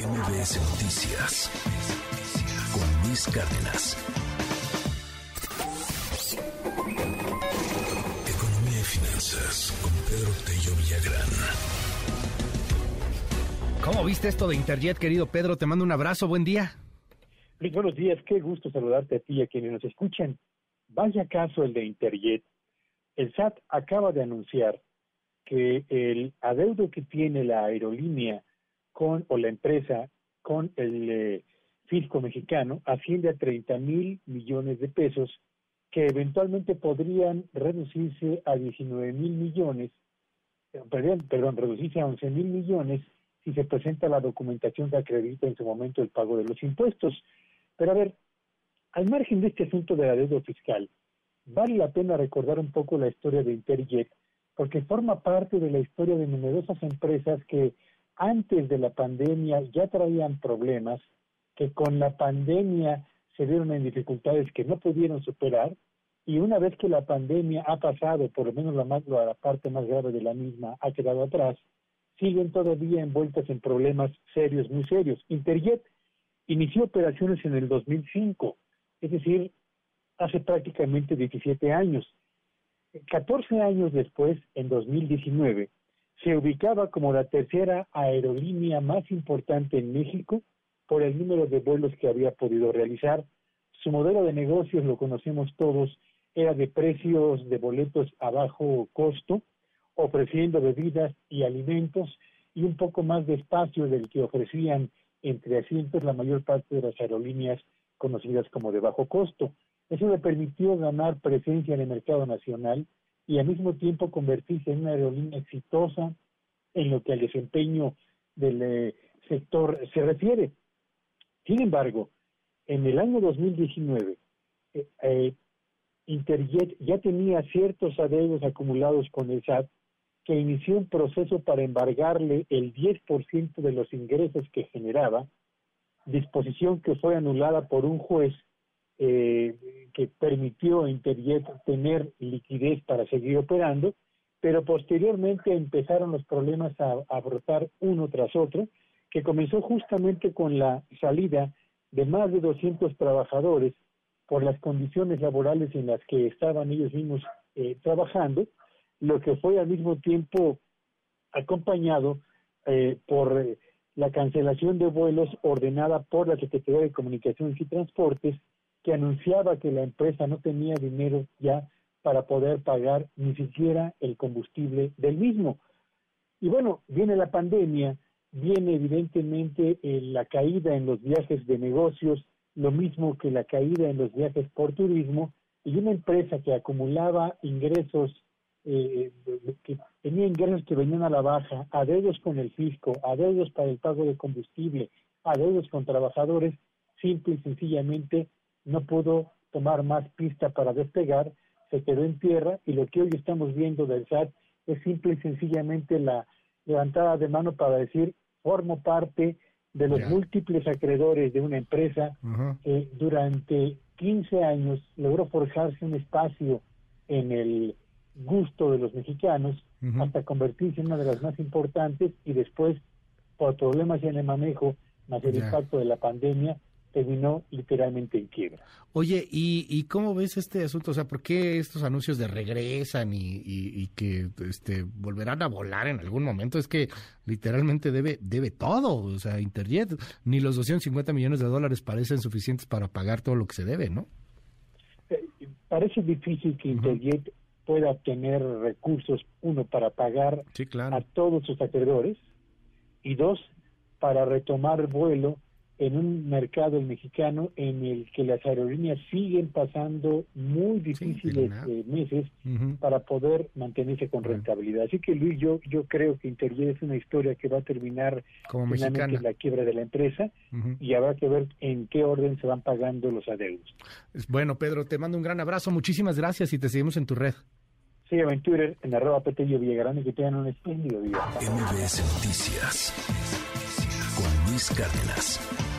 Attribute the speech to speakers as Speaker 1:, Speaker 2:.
Speaker 1: MBS Noticias con Luis Cárdenas. Economía y finanzas con Pedro Tello Villagrán.
Speaker 2: ¿Cómo viste esto de Interjet, querido Pedro? Te mando un abrazo, buen día.
Speaker 3: Luis, buenos días, qué gusto saludarte a ti y a quienes nos escuchan. Vaya caso el de Interjet. El SAT acaba de anunciar que el adeudo que tiene la aerolínea con o la empresa con el eh, fisco mexicano asciende a 30 mil millones de pesos que eventualmente podrían reducirse a 19 mil millones, eh, perdón, perdón, reducirse a 11 mil millones si se presenta la documentación que acredita en su momento el pago de los impuestos. Pero a ver, al margen de este asunto de la deuda fiscal, vale la pena recordar un poco la historia de Interjet, porque forma parte de la historia de numerosas empresas que antes de la pandemia ya traían problemas, que con la pandemia se vieron en dificultades que no pudieron superar, y una vez que la pandemia ha pasado, por lo menos la, más, la parte más grave de la misma ha quedado atrás, siguen todavía envueltas en problemas serios, muy serios. Interjet inició operaciones en el 2005, es decir, hace prácticamente 17 años. 14 años después, en 2019, se ubicaba como la tercera aerolínea más importante en México por el número de vuelos que había podido realizar. Su modelo de negocios, lo conocemos todos, era de precios de boletos a bajo costo, ofreciendo bebidas y alimentos y un poco más de espacio del que ofrecían entre asientos la mayor parte de las aerolíneas conocidas como de bajo costo. Eso le permitió ganar presencia en el mercado nacional y al mismo tiempo convertirse en una aerolínea exitosa en lo que al desempeño del eh, sector se refiere. Sin embargo, en el año 2019, eh, eh, Interjet ya tenía ciertos adeudos acumulados con el SAT que inició un proceso para embargarle el 10% de los ingresos que generaba, disposición que fue anulada por un juez eh, que permitió a Interjet tener liquidez para seguir operando, pero posteriormente empezaron los problemas a, brotar uno tras otro, que comenzó justamente con la salida de más de 200 trabajadores por las condiciones laborales en las que estaban ellos mismos eh, trabajando, lo que fue al mismo tiempo acompañado eh, por la cancelación de vuelos ordenada por la Secretaría de Comunicaciones y Transportes que anunciaba que la empresa no tenía dinero ya para poder pagar ni siquiera el combustible del mismo. Y bueno, viene la pandemia, viene evidentemente eh, la caída en los viajes de negocios, lo mismo que la caída en los viajes por turismo, y una empresa que acumulaba ingresos, eh, que tenía ingresos que venían a la baja, adeudos con el fisco, adeudos para el pago de combustible, adeudos con trabajadores, simple y sencillamente no pudo tomar más pista para despegar, se quedó en tierra y lo que hoy estamos viendo del SAT es simple y sencillamente la levantada de mano para decir formo parte de los múltiples acreedores de una empresa que durante 15 años logró forjarse un espacio en el gusto de los mexicanos hasta convertirse en una de las más importantes y después por problemas en el manejo más el impacto de la pandemia terminó literalmente en quiebra.
Speaker 2: Oye, ¿y, ¿y cómo ves este asunto? O sea, ¿por qué estos anuncios de regresan y, y, que este, volverán a volar en algún momento? Es que literalmente debe, debe todo. O sea, Interjet, ni los 250 millones de dólares parecen suficientes para pagar todo lo que se debe, ¿no?
Speaker 3: Eh, parece difícil que Interjet pueda tener recursos, uno, para pagar a todos sus acreedores y dos, para retomar vuelo en un mercado el mexicano en el que las aerolíneas siguen pasando muy difíciles eh, meses para poder mantenerse con rentabilidad. Así que Luis, yo yo creo que Interjet es una historia que va a terminar
Speaker 2: Como en
Speaker 3: la quiebra de la empresa y habrá que ver en qué orden se van pagando los adeudos.
Speaker 2: Bueno, Pedro, te mando un gran abrazo, muchísimas gracias y te seguimos en tu red.
Speaker 3: Sí, en Twitter, en arroba Petello Villagrán y que tengan un espléndido día.
Speaker 1: MBS Noticias con Luis Cárdenas.